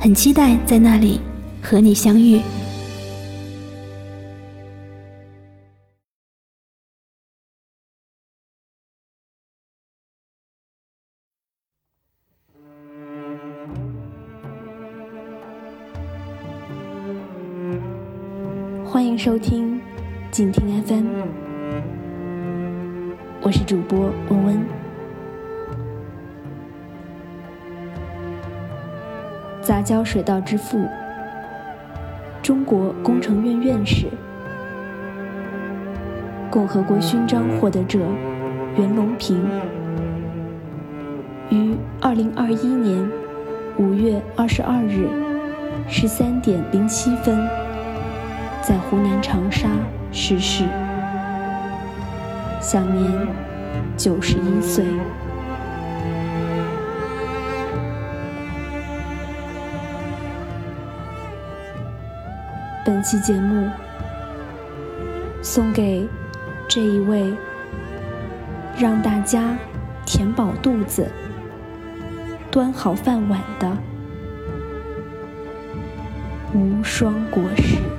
很期待在那里和你相遇。欢迎收听静听 FM，我是主播文文。杂交水稻之父，中国工程院院士，共和国勋章获得者袁隆平，于二零二一年五月二十二日十三点零七分，在湖南长沙逝世，享年九十一岁。本期节目送给这一位让大家填饱肚子、端好饭碗的无双国师。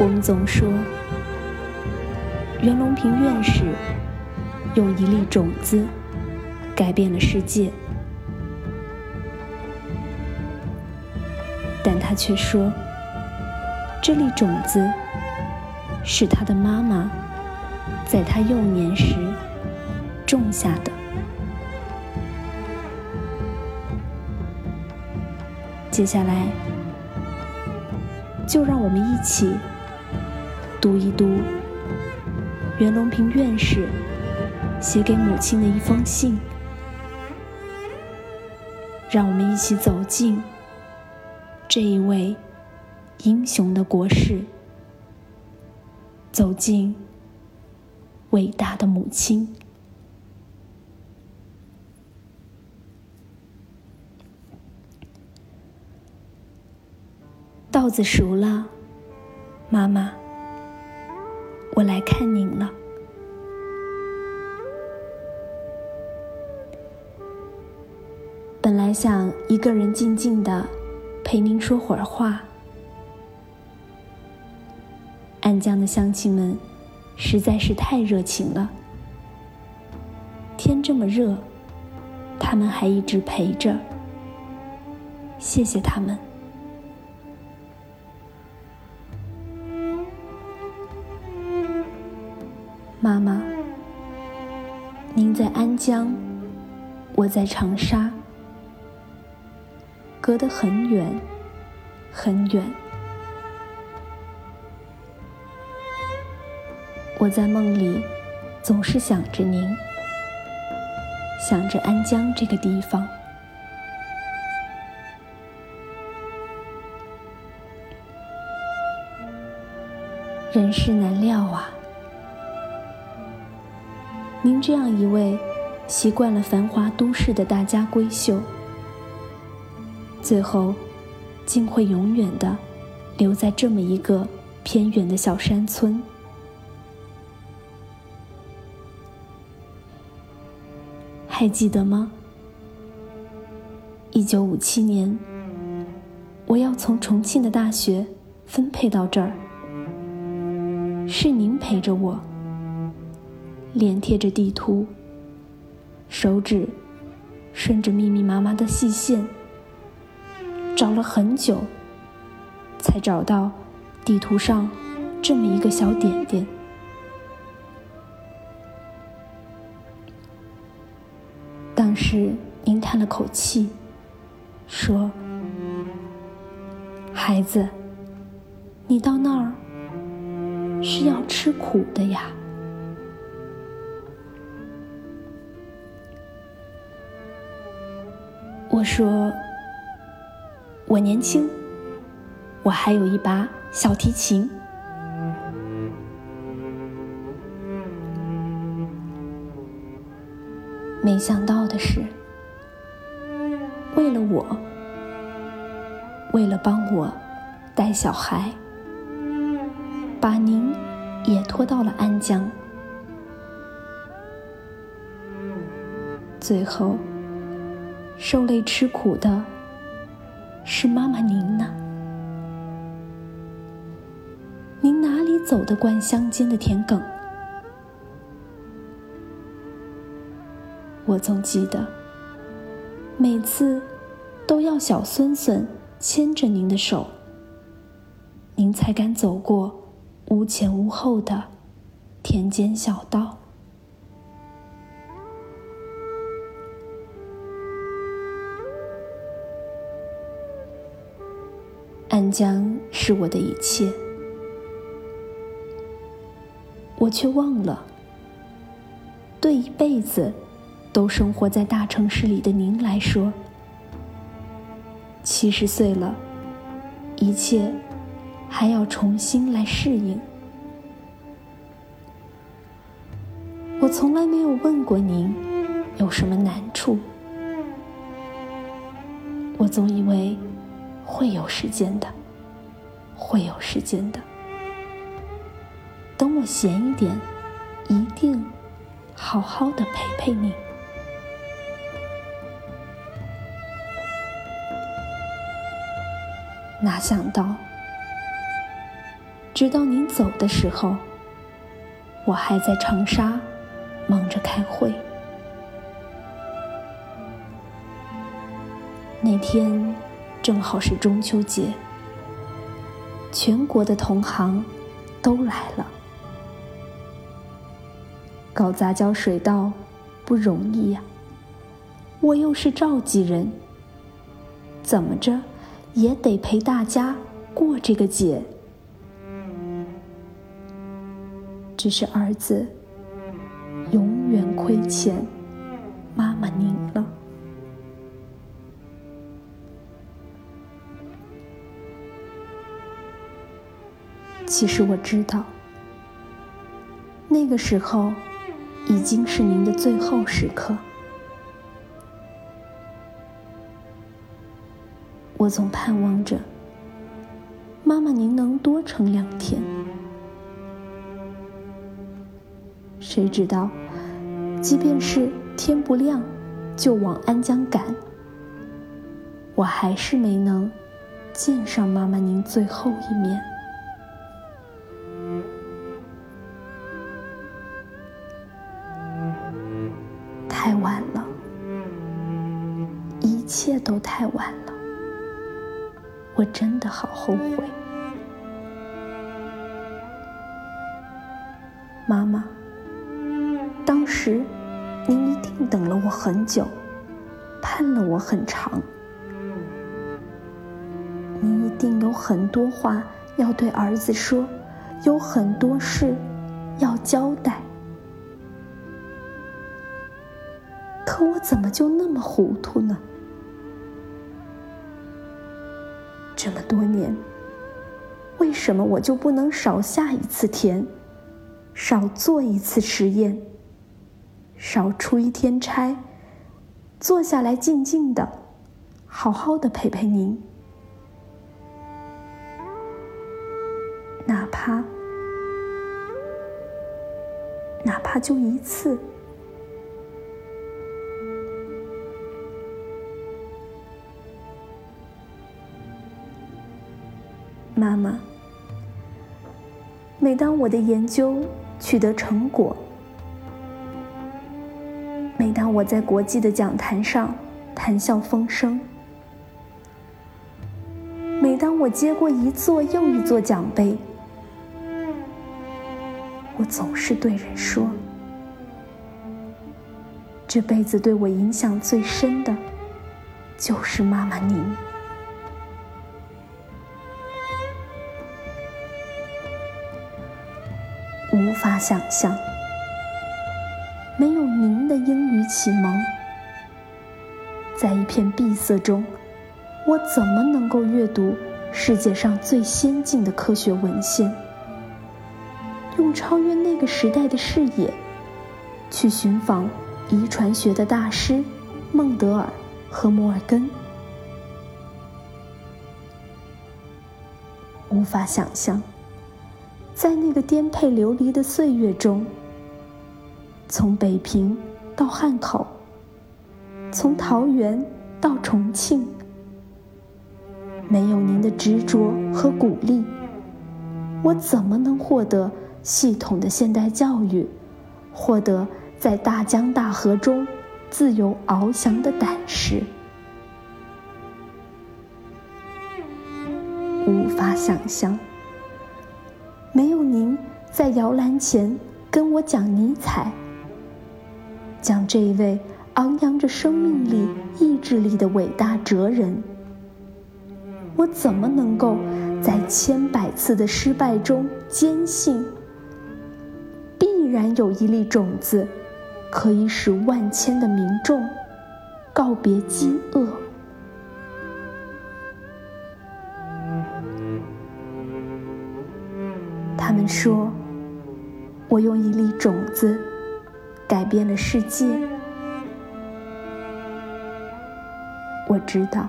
我们总说，袁隆平院士用一粒种子改变了世界，但他却说，这粒种子是他的妈妈在他幼年时种下的。接下来，就让我们一起。读一读袁隆平院士写给母亲的一封信，让我们一起走进这一位英雄的国士，走进伟大的母亲。稻子熟了，妈妈。我来看您了。本来想一个人静静的陪您说会儿话，安江的乡亲们实在是太热情了。天这么热，他们还一直陪着，谢谢他们。妈妈，您在安江，我在长沙，隔得很远，很远。我在梦里总是想着您，想着安江这个地方。人世难料啊。您这样一位习惯了繁华都市的大家闺秀，最后竟会永远的留在这么一个偏远的小山村。还记得吗？一九五七年，我要从重庆的大学分配到这儿，是您陪着我。脸贴着地图，手指顺着密密麻麻的细线，找了很久，才找到地图上这么一个小点点。当时您叹了口气，说：“孩子，你到那儿是要吃苦的呀。”我说：“我年轻，我还有一把小提琴。”没想到的是，为了我，为了帮我带小孩，把您也拖到了安江，最后受累吃苦的是妈妈您呢？您哪里走得惯乡间的田埂？我总记得，每次都要小孙孙牵着您的手，您才敢走过无前无后的田间小道。安江是我的一切，我却忘了，对一辈子。都生活在大城市里的您来说，七十岁了，一切还要重新来适应。我从来没有问过您有什么难处，我总以为会有时间的，会有时间的。等我闲一点，一定好好的陪陪你。哪想到，直到您走的时候，我还在长沙忙着开会。那天正好是中秋节，全国的同行都来了。搞杂交水稻不容易呀，我又是召集人，怎么着？也得陪大家过这个节，只是儿子永远亏欠妈妈您了。其实我知道，那个时候已经是您的最后时刻。我总盼望着，妈妈您能多撑两天。谁知道，即便是天不亮就往安江赶，我还是没能见上妈妈您最后一面。太晚了。我真的好后悔，妈妈。当时您一定等了我很久，盼了我很长，您一定有很多话要对儿子说，有很多事要交代。可我怎么就那么糊涂呢？多年，为什么我就不能少下一次田，少做一次实验，少出一天差，坐下来静静的，好好的陪陪您，哪怕哪怕就一次。妈妈，每当我的研究取得成果，每当我在国际的讲坛上谈笑风生，每当我接过一座又一座奖杯，我总是对人说：“这辈子对我影响最深的，就是妈妈您。无法想象，没有您的英语启蒙，在一片闭塞中，我怎么能够阅读世界上最先进的科学文献？用超越那个时代的视野，去寻访遗传学的大师孟德尔和摩尔根，无法想象，在那个颠沛流离的岁月中，从北平到汉口，从桃园到重庆，没有您的执着和鼓励，我怎么能获得？系统的现代教育，获得在大江大河中自由翱翔的胆识，无法想象。没有您在摇篮前跟我讲尼采，讲这一位昂扬着生命力、意志力的伟大哲人，我怎么能够在千百次的失败中坚信？必然有一粒种子，可以使万千的民众告别饥饿。他们说，我用一粒种子改变了世界。我知道，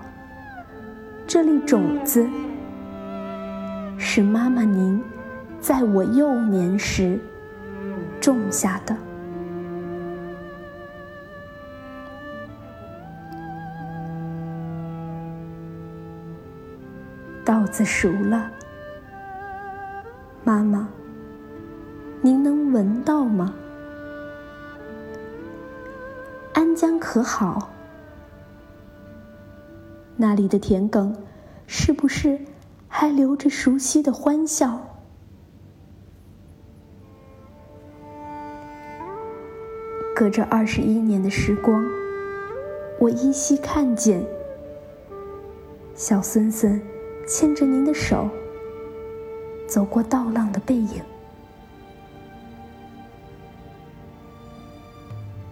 这粒种子是妈妈您在我幼年时。种下的稻子熟了，妈妈，您能闻到吗？安江可好？那里的田埂是不是还留着熟悉的欢笑？隔着二十一年的时光，我依稀看见小孙孙牵着您的手走过稻浪的背影。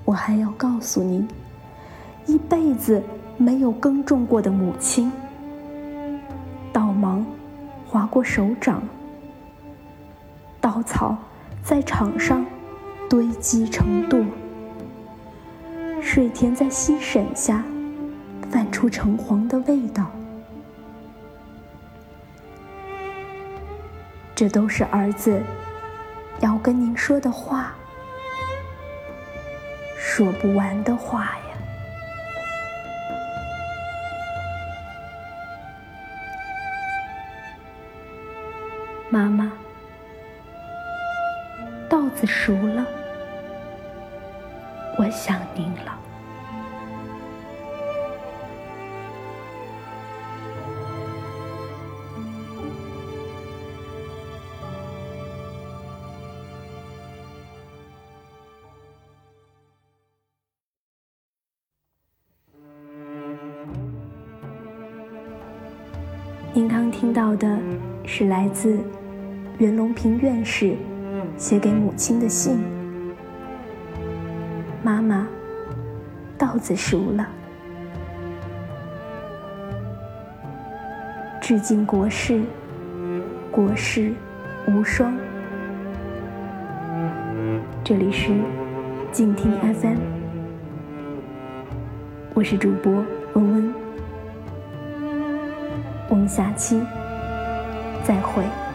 我还要告诉您，一辈子没有耕种过的母亲，稻芒划过手掌，稻草在场上堆积成垛。水田在溪沈下泛出橙黄的味道，这都是儿子要跟您说的话，说不完的话呀，妈妈，稻子熟了。我想您了。您刚听到的是来自袁隆平院士写给母亲的信。妈妈，稻子熟了。致敬国士，国士无双。这里是静听 FM，我是主播温温，我们下期再会。